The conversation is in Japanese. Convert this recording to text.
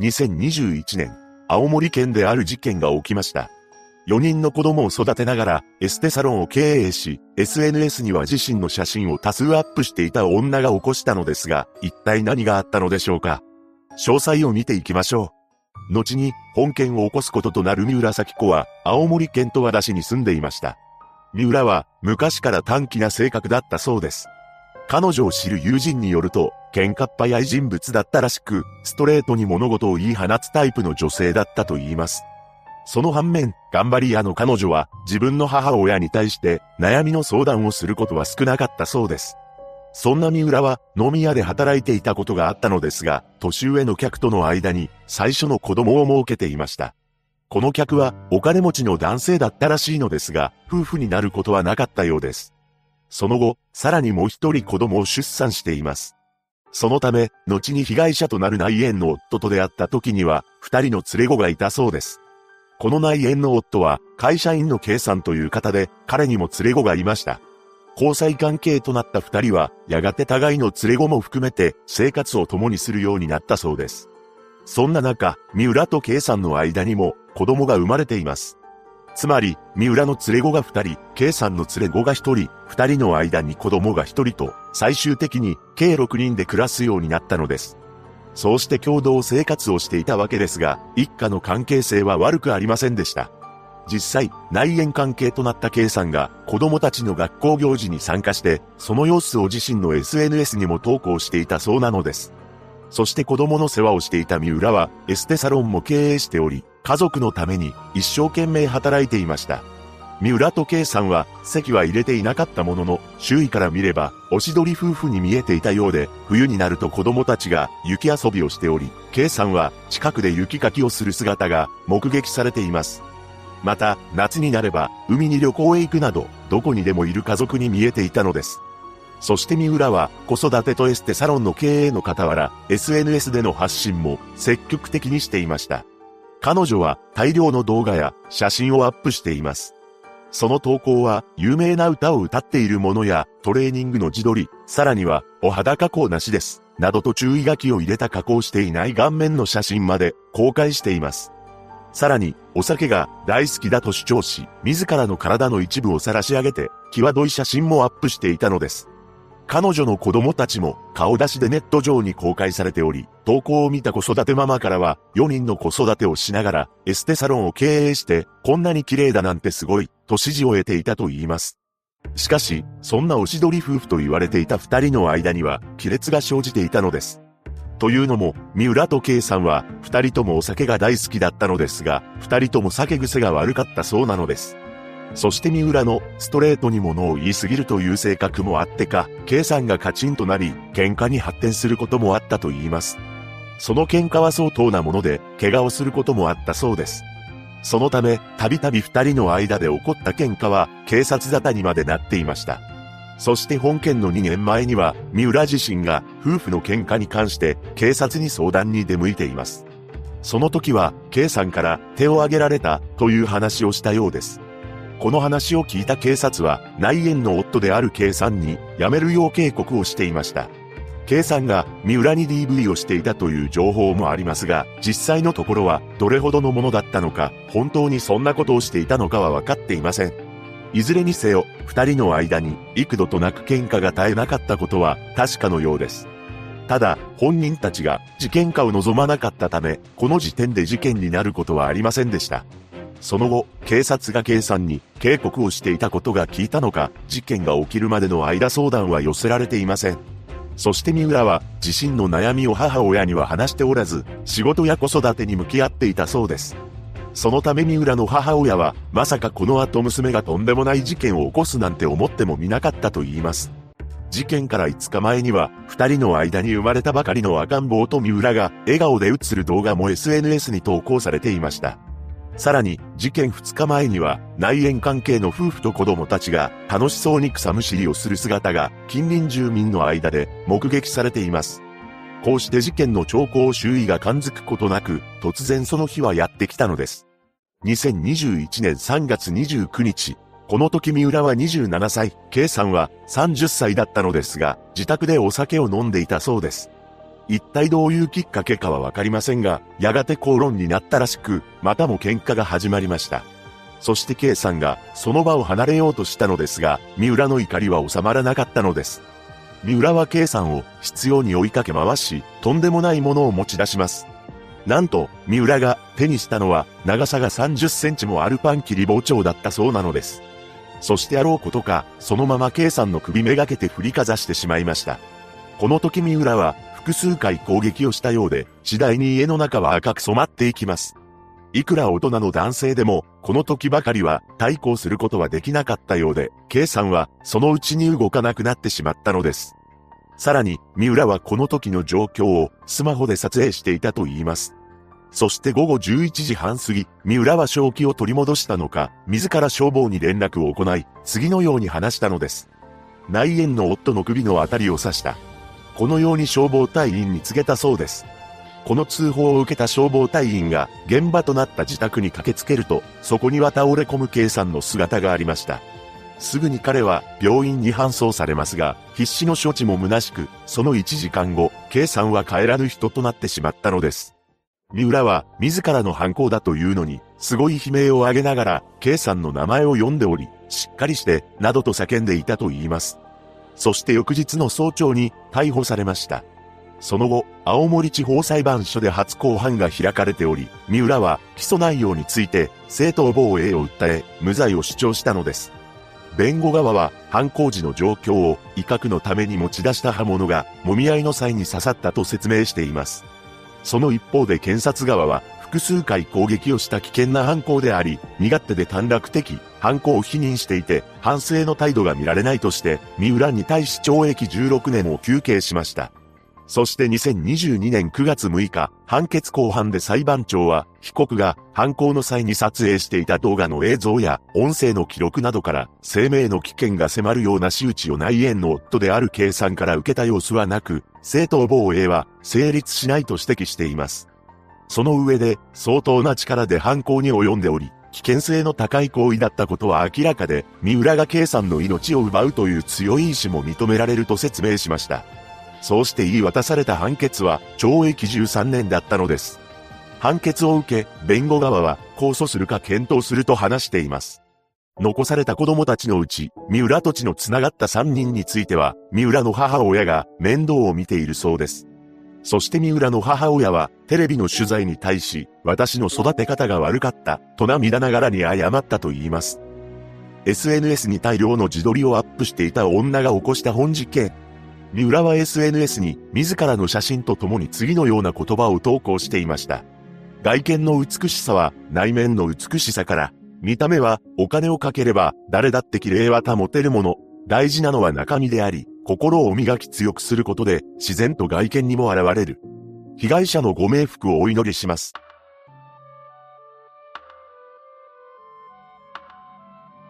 2021年、青森県である事件が起きました。4人の子供を育てながら、エステサロンを経営し、SNS には自身の写真を多数アップしていた女が起こしたのですが、一体何があったのでしょうか詳細を見ていきましょう。後に、本件を起こすこととなる三浦咲子は、青森県十和田市に住んでいました。三浦は、昔から短気な性格だったそうです。彼女を知る友人によると、喧嘩っ早い人物だったらしく、ストレートに物事を言い放つタイプの女性だったと言います。その反面、頑張り屋の彼女は、自分の母親に対して悩みの相談をすることは少なかったそうです。そんな三浦は飲み屋で働いていたことがあったのですが、年上の客との間に最初の子供を設けていました。この客はお金持ちの男性だったらしいのですが、夫婦になることはなかったようです。その後、さらにもう一人子供を出産しています。そのため、後に被害者となる内縁の夫と出会った時には、二人の連れ子がいたそうです。この内縁の夫は、会社員の K さんという方で、彼にも連れ子がいました。交際関係となった二人は、やがて互いの連れ子も含めて、生活を共にするようになったそうです。そんな中、三浦と K さんの間にも、子供が生まれています。つまり、三浦の連れ子が二人、K さんの連れ子が一人、二人の間に子供が一人と、最終的に計六人で暮らすようになったのです。そうして共同生活をしていたわけですが、一家の関係性は悪くありませんでした。実際、内縁関係となった K さんが子供たちの学校行事に参加して、その様子を自身の SNS にも投稿していたそうなのです。そして子供の世話をしていた三浦はエステサロンも経営しており、家族のために一生懸命働いていました。三浦と圭さんは席は入れていなかったものの、周囲から見れば、おしどり夫婦に見えていたようで、冬になると子供たちが雪遊びをしており、圭さんは近くで雪かきをする姿が目撃されています。また、夏になれば、海に旅行へ行くなど、どこにでもいる家族に見えていたのです。そして三浦は、子育てとエステサロンの経営の傍ら、SNS での発信も積極的にしていました。彼女は大量の動画や写真をアップしています。その投稿は有名な歌を歌っているものやトレーニングの自撮り、さらにはお肌加工なしです。などと注意書きを入れた加工していない顔面の写真まで公開しています。さらに、お酒が大好きだと主張し、自らの体の一部を晒し上げて、際どい写真もアップしていたのです。彼女の子供たちも顔出しでネット上に公開されており、投稿を見た子育てママからは4人の子育てをしながらエステサロンを経営してこんなに綺麗だなんてすごいと支持を得ていたと言います。しかし、そんなおしどり夫婦と言われていた二人の間には亀裂が生じていたのです。というのも、三浦と圭さんは二人ともお酒が大好きだったのですが、二人とも酒癖が悪かったそうなのです。そして三浦のストレートに物を言いすぎるという性格もあってか、計算がカチンとなり、喧嘩に発展することもあったと言います。その喧嘩は相当なもので、怪我をすることもあったそうです。そのため、たびたび二人の間で起こった喧嘩は、警察沙汰にまでなっていました。そして本件の2年前には、三浦自身が夫婦の喧嘩に関して警察に相談に出向いています。その時は、K さんから手を挙げられたという話をしたようです。この話を聞いた警察は、内縁の夫である K さんに辞めるよう警告をしていました。K さんが三浦に DV をしていたという情報もありますが、実際のところはどれほどのものだったのか、本当にそんなことをしていたのかは分かっていません。いずれにせよ、二人の間に幾度となく喧嘩が絶えなかったことは確かのようです。ただ、本人たちが事件化を望まなかったため、この時点で事件になることはありませんでした。その後、警察が K さんに警告をしていたことが聞いたのか、事件が起きるまでの間相談は寄せられていません。そして三浦は自身の悩みを母親には話しておらず、仕事や子育てに向き合っていたそうです。そのため三浦の母親は、まさかこの後娘がとんでもない事件を起こすなんて思ってもみなかったと言います。事件から5日前には、二人の間に生まれたばかりの赤ん坊と三浦が笑顔で映る動画も SNS に投稿されていました。さらに、事件2日前には、内縁関係の夫婦と子供たちが楽しそうに草むしりをする姿が近隣住民の間で目撃されています。こうして事件の兆候を周囲が感づくことなく、突然その日はやってきたのです。2021年3月29日、この時三浦は27歳、K さんは30歳だったのですが、自宅でお酒を飲んでいたそうです。一体どういうきっかけかはわかりませんが、やがて口論になったらしく、またも喧嘩が始まりました。そして K さんがその場を離れようとしたのですが、三浦の怒りは収まらなかったのです。三浦は K さんを必要に追いかけ回し、とんでもないものを持ち出します。なんと、三浦が手にしたのは長さが30センチもあるパン切り包丁だったそうなのです。そしてあろうことか、そのまま K さんの首めがけて振りかざしてしまいました。この時三浦は複数回攻撃をしたようで、次第に家の中は赤く染まっていきます。いくら大人の男性でも、この時ばかりは対抗することはできなかったようで、K さんはそのうちに動かなくなってしまったのです。さらに、三浦はこの時の状況をスマホで撮影していたと言います。そして午後11時半過ぎ、三浦は正気を取り戻したのか、自ら消防に連絡を行い、次のように話したのです。内縁の夫の首のあたりを刺した。このように消防隊員に告げたそうです。この通報を受けた消防隊員が現場となった自宅に駆けつけると、そこには倒れ込む K さんの姿がありました。すぐに彼は病院に搬送されますが、必死の処置も虚しく、その1時間後、K さんは帰らぬ人となってしまったのです。三浦は自らの犯行だというのに、すごい悲鳴を上げながら、K さんの名前を呼んでおり、しっかりして、などと叫んでいたと言います。そして翌日の早朝に逮捕されました。その後、青森地方裁判所で初公判が開かれており、三浦は起訴内容について正当防衛を訴え、無罪を主張したのです。弁護側は犯行時の状況を威嚇のために持ち出した刃物が揉み合いの際に刺さったと説明しています。その一方で検察側は、複数回攻撃をした危険な犯行であり、身勝手で短絡的、犯行を否認していて、反省の態度が見られないとして、三浦に対し懲役16年を求刑しました。そして2022年9月6日、判決公判で裁判長は、被告が犯行の際に撮影していた動画の映像や音声の記録などから、生命の危険が迫るような仕打ちを内縁の夫である計算から受けた様子はなく、正当防衛は成立しないと指摘しています。その上で、相当な力で犯行に及んでおり、危険性の高い行為だったことは明らかで、三浦が計算の命を奪うという強い意志も認められると説明しました。そうして言い渡された判決は懲役13年だったのです。判決を受け、弁護側は控訴するか検討すると話しています。残された子供たちのうち、三浦土地の繋がった3人については、三浦の母親が面倒を見ているそうです。そして三浦の母親は、テレビの取材に対し、私の育て方が悪かった、と涙ながらに謝ったと言います。SNS に大量の自撮りをアップしていた女が起こした本事件。三浦は SNS に自らの写真とともに次のような言葉を投稿していました。外見の美しさは内面の美しさから、見た目はお金をかければ誰だって綺麗は保てるもの。大事なのは中身であり、心を磨き強くすることで自然と外見にも現れる。被害者のご冥福をお祈りします。